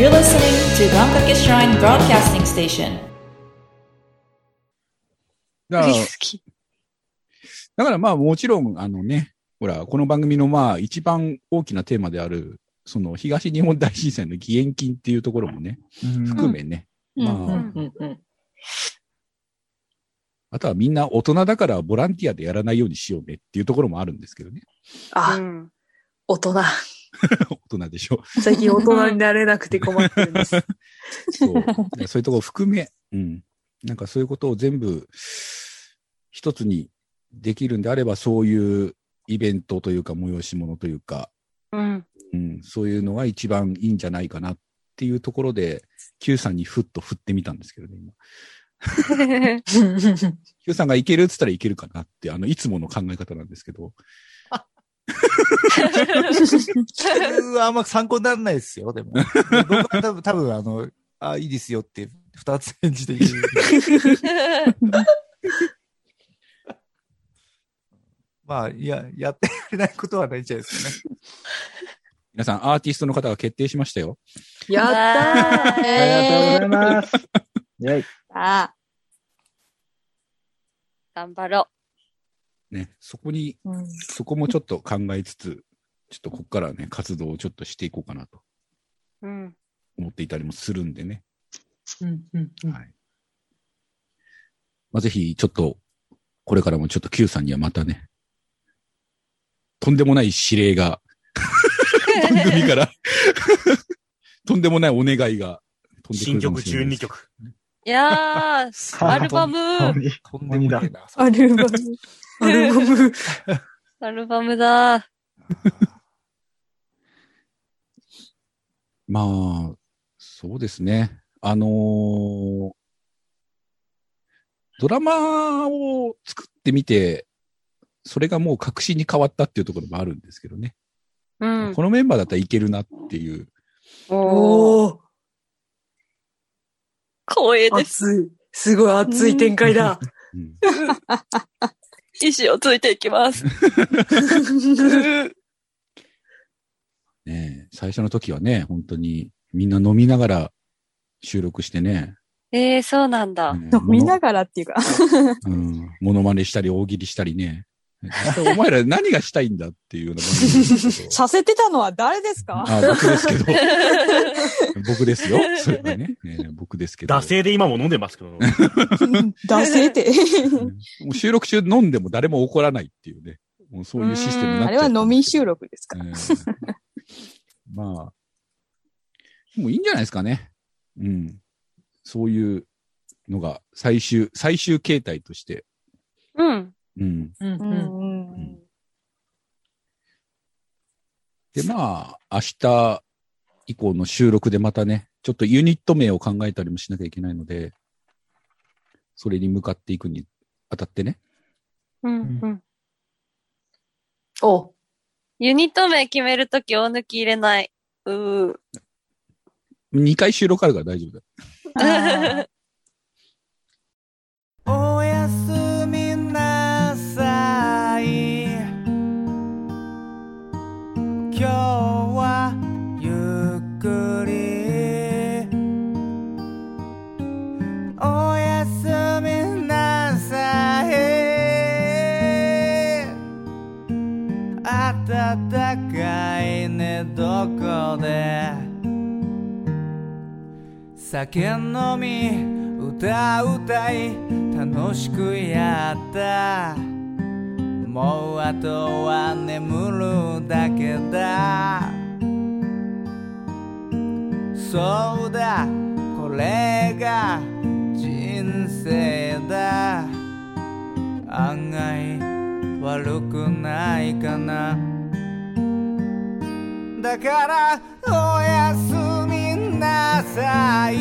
You're listening to Gankake Shrine Broadcasting Station. だから。だからまあもちろん、あのね、ほら、この番組のまあ一番大きなテーマである、その東日本大震災の義援金っていうところもね、含めね。あとはみんな大人だからボランティアでやらないようにしようねっていうところもあるんですけどね。あ、うん大人。大人でしょ。最近大人になれなくて困ってるんです。そう。でそういうところ含め、うん。なんかそういうことを全部一つにできるんであれば、そういうイベントというか催し物というか、うん。うん、そういうのが一番いいんじゃないかなっていうところで、Q さんにふっと振ってみたんですけどね、今。Q さんがいけるって言ったらいけるかなって、あの、いつもの考え方なんですけど、僕はあんま参考にならないですよ、でも。僕は多分、多分あの、あ、いいですよって、二つ返事で言う。まあ、いや、やってやれないことはないんじゃないですかね。皆さんアーティストの方が決定しましたよ。やったーありがとうございます。イェイ。あ頑張ろね、そこに、うんそこもちょっと考えつつ、ちょっとここからね、活動をちょっとしていこうかなとう。うん。思っていたりもするんでね。うんうんうんはい。まあ、ぜひ、ちょっと、これからもちょっと Q さんにはまたね、とんでもない指令が、番組から、とんでもないお願いが飛んでく新曲るかもしれない12です。曲。いやー、アルバム、とんでもないな。アルバム。アルバム。アルバムだ。まあ、そうですね。あのードラマを作ってみて、それがもう確信に変わったっていうところもあるんですけどね。うん。このメンバーだったらいけるなっていう。おー、おー、光栄です。熱い。すごい熱い展開だ。う ん意志をついていきます。ねえ最初の時はね、本当にみんな飲みながら収録してね。えー、そうなんだ。ね飲みながらっていうか。うん。モノマネしたり大喜利したりね。お前ら何がしたいんだっていうような させてたのは誰ですか？あ僕ですけど。僕ですよ。それはね。ね僕ですけど。惰性で今も飲んでますけど。惰性って。うんもう収録中飲んでも誰も怒らないっていうね。もうそういうシステムになっあれは飲み収録ですかえーまあ、もういいんじゃないですかね。うん。そういうのが最終、最終形態として。うん。うん。うんうんうんうんで、まあ、明日以降の収録でまたね、ちょっとユニット名を考えたりもしなきゃいけないので、それに向かっていくにあたってね。うん。うん。お、ユニット名決めるとき大抜き入れない。うー。2回収録あるから大丈夫だ。酒飲み歌歌い楽しくやった。もうあとは眠るだけだ。そうだこれが人生だ。案外悪くないかな。だからおやすみ。なさい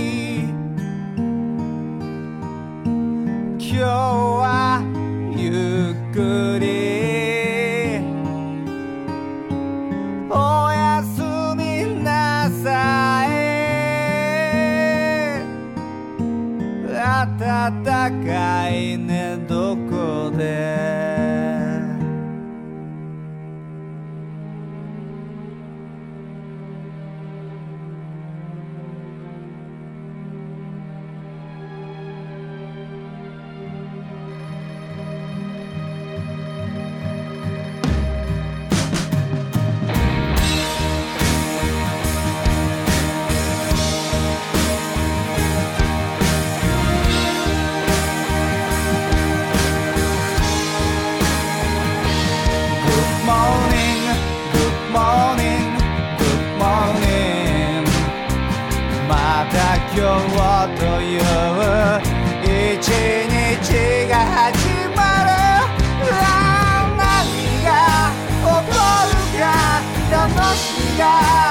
楽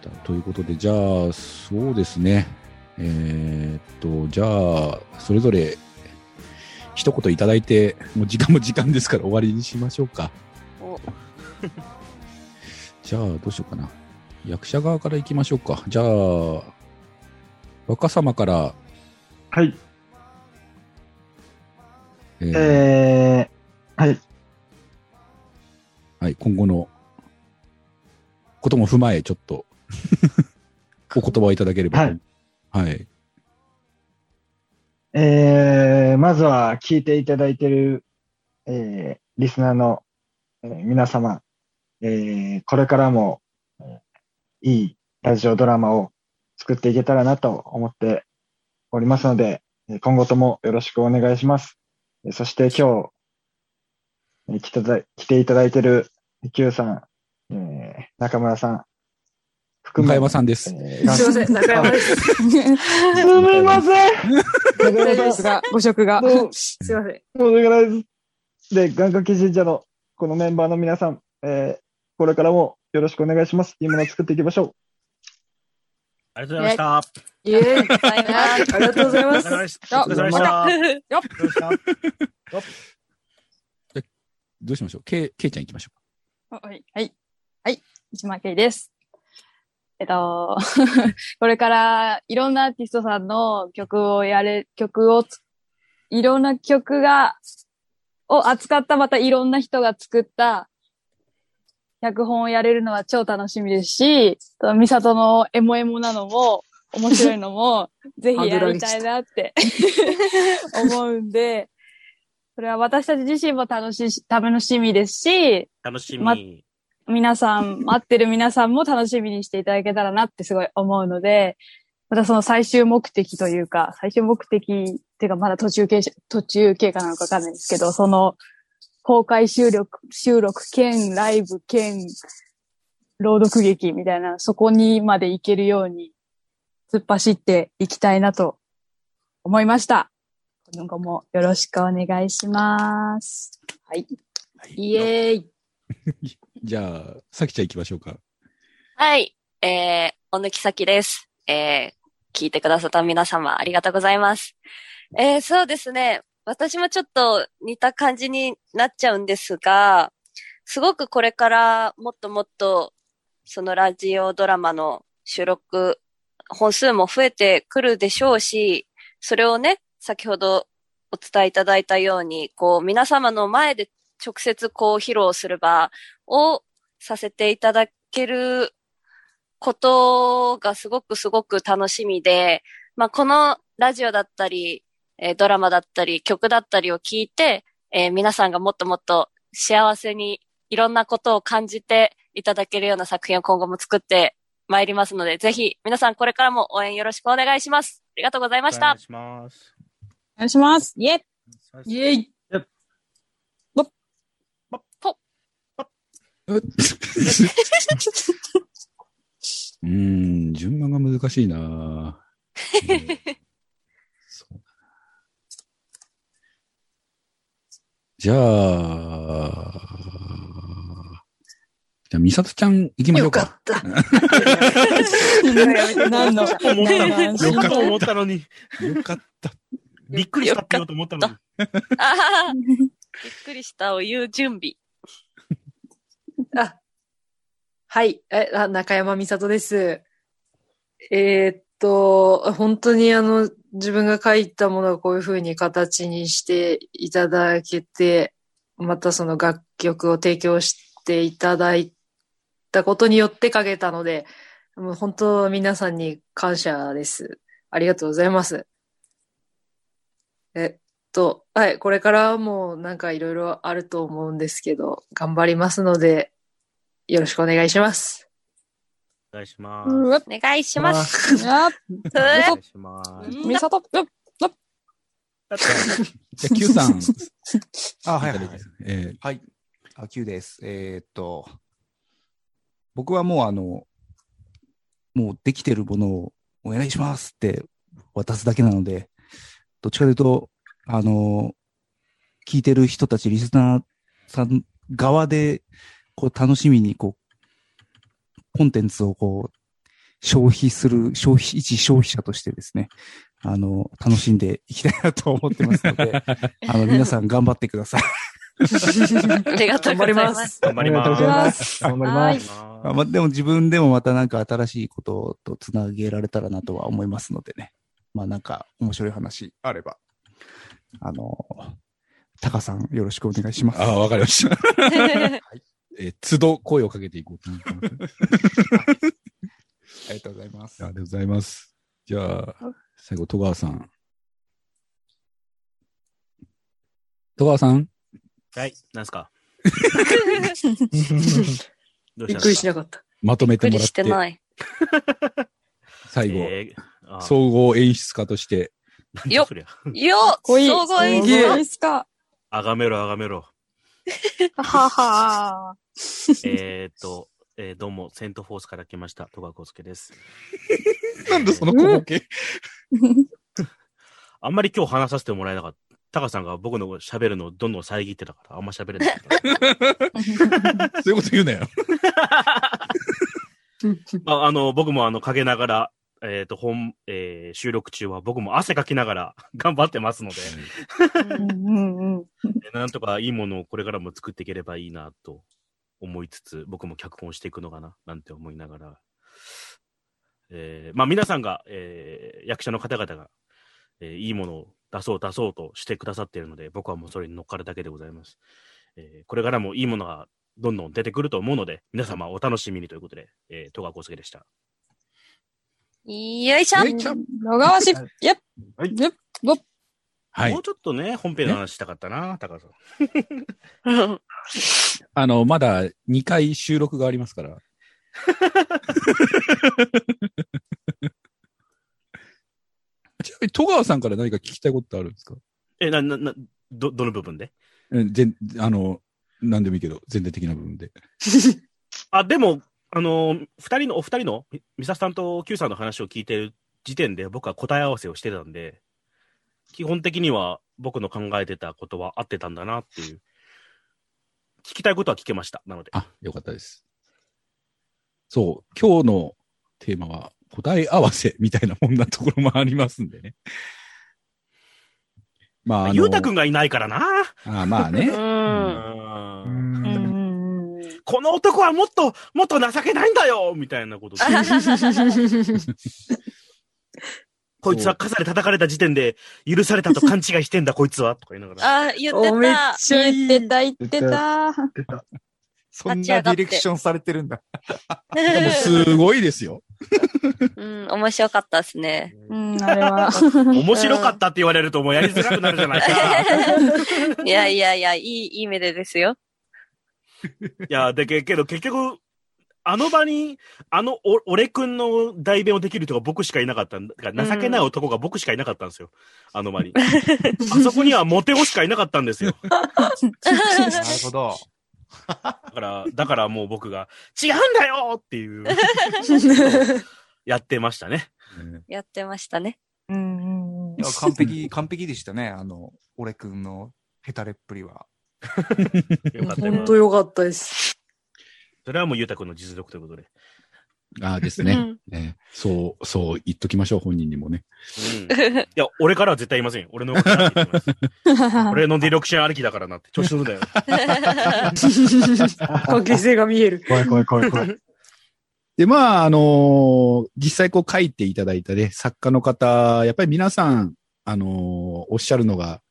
したということで、じゃあ、そうですね。えーっと、じゃあ、それぞれ、一言いただいて、もう時間も時間ですから終わりにしましょうか。お じゃあ、どうしようかな。役者側から行きましょうか。じゃあ、若様から、はい。えーえー、はい。はい、今後のことも踏まえ、ちょっと、お言葉をいただければと。はい。えー、まずは聞いていただいている、えー、リスナーの、えー皆様、えー、これからも、えーいいラジオドラマを作っていけたらなと思っておりますので、えー今後ともよろしくお願いします。えーそして今日、えー来ていただ来ていただいている Q さん、えー中村さん、含中山さんです。えーすいません、中山です。すみません。中大丈夫山です。が、ご職が。どうすいません。申し訳ないです。で、願掛け神社のこのメンバーの皆さん、えー、これからもよろしくお願いします。いいものを作っていきましょありがとうございました。イエーイ。ございます。ありがとうございますお疲れ。様でした。お疲れ様でした。お疲れ様でした。どうしましょうけい、けいちゃん行きましょはい。はい。はい。石間圭です。えっと、これからいろんなアーティストさんの曲をやれ、曲をつ、いろんな曲が、を扱ったまたいろんな人が作った脚本をやれるのは超楽しみですし、ミサトのエモエモなのも、面白いのも、ぜひやりたいなって 思うんで、それは私たち自身も楽しい、楽しみですし、楽しまみ。皆さん、待ってる皆さんも楽しみにしていただけたらなってすごい思うので、またその最終目的というか、最終目的っていうかまだ途中経過、途中経過なのかわかんないんですけど、その公開収録、収録兼ライブ兼朗読劇みたいな、そこにまで行けるように突っ走っていきたいなと思いました。今後もよろしくお願いします。はい。イエーイ。じゃあ、さきちゃん行きましょうか。はい。えー、お抜き先です。えー、聞いてくださった皆様ありがとうございます。えー、そうですね。私もちょっと似た感じになっちゃうんですが、すごくこれからもっともっと、そのラジオドラマの収録本数も増えてくるでしょうし、それをね、先ほどお伝えいただいたように、こう、皆様の前で直接こう披露する場をさせていただけることがすごくすごく楽しみで、まあ、このラジオだったり、えードラマだったり、曲だったりを聞いて、えー皆さんがもっともっと幸せにいろんなことを感じていただけるような作品を今後も作ってまいりますので、ぜひ皆さんこれからも応援よろしくお願いします。ありがとうございましたお願い。します。お願いします。イェイイエーイ。うーん、順番が難しいなじゃあ、じゃあ、みさとちゃん行きましょうか。よかった。何の、思ったよかった思ったのに。よかった。びっくりしたって言おうと思ったのに。びっくりしたを言う準備。あ、はい。え、あ中山美里です。えーっと、本当にあの、自分が書いたものをこういう風に形にしていただけて、またその楽曲を提供していただいたことによって書けたので、もう本当皆さんに感謝です。ありがとうございます。えっと、はい、これからもなんかいろいろあると思うんですけど、頑張りますので、よろしくお願いします。お願いします。お願いします。あっ、お願いします。みさと、じゃあ、Q さん。あ、はいはい、はい。えはい。あ、Q です。えーっと、僕はもうあの、もうできてるものをお願いしますって渡すだけなので、どっちかというと、あの、聞いてる人たち、リスナーさん側で、こう楽しみに、こう、コンテンツをこう、消費する、消費、一消費者としてですね、あの、楽しんでいきたいなと思ってますので、あの、皆さん頑張ってください。ありがとうございます。頑張りありがとうございま。ますす。頑張ります。あまあ、でも自分でもまたなんか新しいこととつなげられたらなとは思いますのでね。まあなんか面白い話あれば、あの、タカさんよろしくお願いします。ああ、わかりました。えー、都度声をかけていこうと思ってます。ありがとうございますあ。りがとうございます。じゃあ、最後、戸川さん。戸川さん？はい、なんすか？びっくりしなかった。まとめびっくりしてもらってて、ない。最後、えーあ総合演出家として、よ。よこいい。総合演す出ごいっすか。あがめろ、あがめろ。ははえーっと、えーどうも、セントフォースから来ました、戸川浩介です。なんでその小ボケ？あんまり今日話させてもらえなかった。タカさんが僕の喋るのをどんどん遮ってたから、あんま喋れなかった。そういうこと言うなよ。まあ、あの、僕もあの、陰ながら、えっ、と、本、えー収録中は僕も汗かきながら 頑張ってますので、なんとかいいものをこれからも作っていければいいなと思いつつ、僕も脚本していくのかな、なんて思いながら、えーまあ皆さんが、えー役者の方々が、えーいいものを出そう出そうとしてくださっているので、僕はもうそれに乗っかるだけでございます。えーこれからもいいものがどんどん出てくると思うので、皆様お楽しみにということで、えー、戸川浩介でした。よいしょ。野川し、やっ、はい。やっ、わっ、はい。もう。ちょっとね、本編の話したかったな、高橋さん。あの、まだ2回収録がありますから。ちなみに戸川さんから何か聞きたいことあるんですか？え、な、な、な、ど、どの部分で？うん全、あの、何でもいいけど、全体的な部分で。あ、でも、あのー二人の、お二人の、みミサさんと Q さんの話を聞いてる時点で僕は答え合わせをしてたんで、基本的には僕の考えてたことは合ってたんだなっていう。聞きたいことは聞けました。なので。あ、よかったです。そう、今日のテーマは答え合わせみたいなもんなところもありますんでね。まあ、あのゆうたくんがいないからな。あまあね。うん。この男はもっと、もっと情けないんだよみたいなことで。こいつは傘で叩かれた時点で許されたと勘違いしてんだ、こいつは。とか言いながら。あ、言っておめった。ちゃいい。言ってた、言ってた。そんなディレクションされてるんだ。でもすごいですよ。うん、面白かったですね。うん、あれは。面白かったって言われるともうやりづらくなるじゃないか。いやいやいや、いい、いい目でですよ。いや、でけ、けど結局、あの場に、あの、お、俺くんの代弁をできる人が僕しかいなかったんだ。だから情けない男が僕しかいなかったんですよ。あの場に。あそこにはモテオしかいなかったんですよ。なるほど。だから、だからもう僕が、違うんだよっていう、やってましたね。やってましたね。うんいや、完璧、完璧でしたね。あの、俺くんのヘタレっぷりは。よかったよ本。当よかったです。それはもうゆうたくんの実力ということで。ああですね、ねそう、そう言っときましょう、本人にもね。うん。いや、俺からは絶対言いませんよ。俺の。俺のディレクションありきだからなって。調子乗るなよ。関係性が見える。怖い怖い怖い怖い。で、まあ、あのー実際こう書いていただいたね、作家の方、やっぱり皆さん、あのーおっしゃるのが、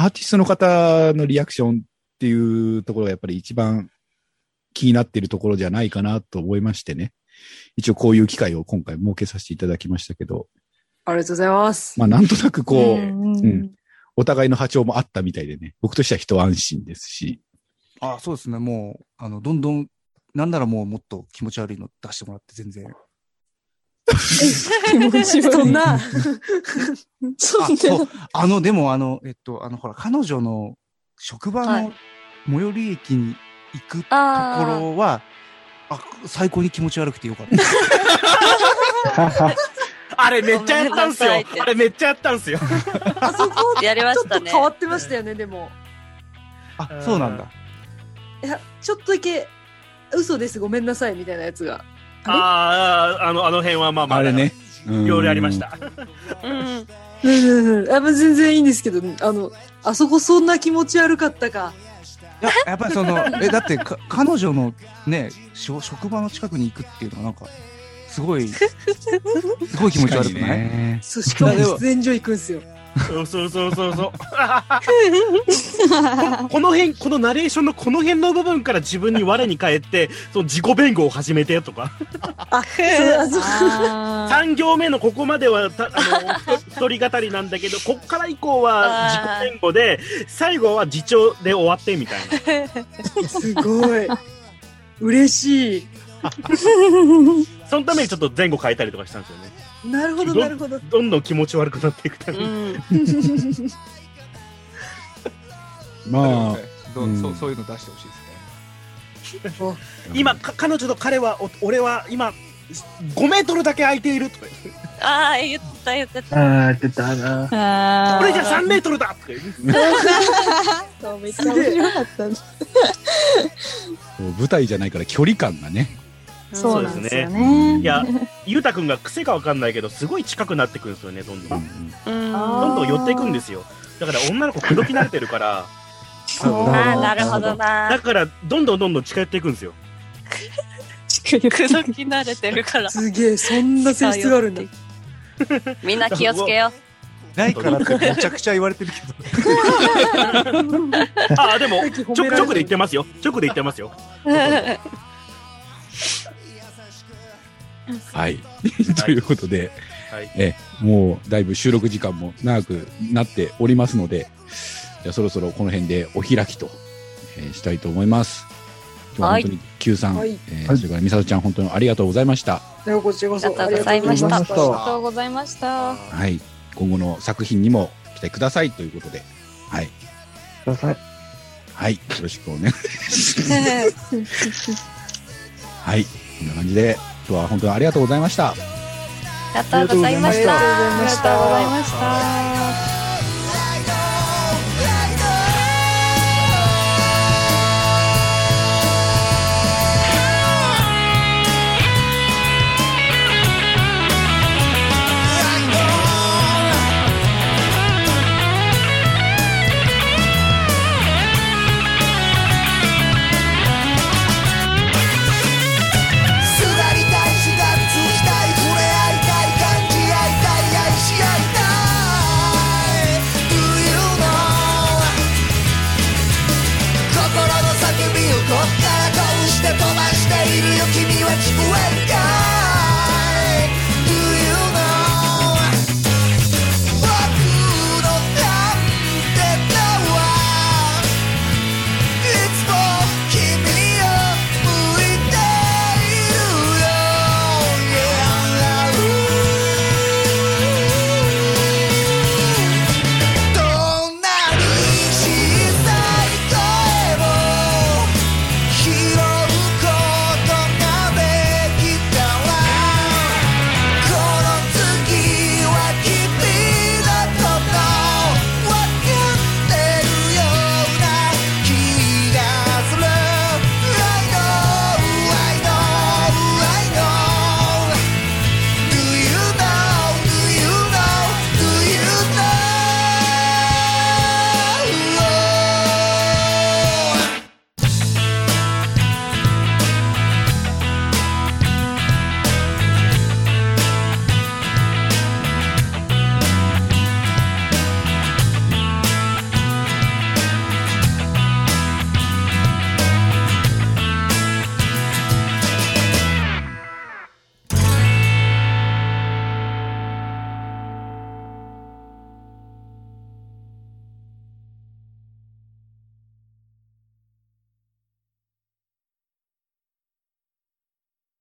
アーティストの方のリアクションっていうところがやっぱり一番気になっているところじゃないかなと思いましてね。一応こういう機会を今回設けさせていただきましたけど、ありがとうございます。まあなんとなくこう、うんうんお互いの波長もあったみたいでね、僕としては一安心ですし、あ、そうですね。もう、あの、どんどん、なんならもうもっと気持ち悪いの出してもらって全然。気持ち悪いそんな、あ、そう。あの、でもあの、えっと、あの、ほら、彼女の職場はいの最寄り駅に行くとこあろは、あ最高に気持ち悪くてよかった。あれめっちゃやったんすよあれめっちゃやったんすよあそこ、あ、やりまちょっしたね。と変わってましたよね、でも。あ、そうなんだ。いや、ちょっとだけ、嘘です、ごめんなさい、みたいなやつが。あああのあの辺はまあまああれね。いろいろありまし。たうん。うんうんうん。あまあ全然いいんですけど、あの、あそこそんな気持ち悪かったか。いや、やっぱりその、え、だってか、彼女のね、しょ職場の近くに行くっていうのはなんか、すごい、すごい気持ち悪くない、ね。そう、しかも喫煙所行くんすよ。そうそうそうそうそうここの辺このナレーションのこの辺の部分から自分に我に返ってその自己弁護を始めてとかあ、そう、あ、そう。あー3行目のここまではたあの一人語りなんだけどこっから以降は自己弁護で最後は自重で終わってみたいなすごい。嬉しい。そのためにちょっと前後変えたりとかしたんですよねなるほど、なるほど。どんどん気持ち悪くなっていくためうに、ん。まあ、どううんそうそういうの出してほしいですね。今か彼女と彼はお俺は今5メートルだけ空いているとか言ってああ、言った言ってた。あー、出たな。あー俺じゃ3メートルだとか言ってそうめっちゃ面白かった。舞台じゃないから距離感がね。そうですよいね。や ゆうたくんが癖かわかんないけどすごい近くなってくるんですよねどんどんうん。あどんどん寄っていくんですよだから女の子口説き慣れてるからああ、なるほどなだ。からどんどんどんどん近寄っていくんですよ口説き慣れてるから。すげえ、そんな性質があるんだ。みんな気をつけよないからってめちゃくちゃ言われてるけど。ああでもさっき褒直められた直で言ってますよ直で言ってますよう。はい。ということで、はいえ、もうだいぶ収録時間も長くなっておりますので、じゃあそろそろこの辺でお開きと、えーしたいと思います。今日は本当に Q さん、はいえーそれからみさとちゃん本当にありがとうございました。ではこちらこそ。ありがとうございましたありがとうございました。はい。今後の作品にも期待くださいということで、はい。ください。はい。よろしくお願いします。はい。こんな感じで、は本当に。ありがとうございました。ありがとうございましたありがとうございました。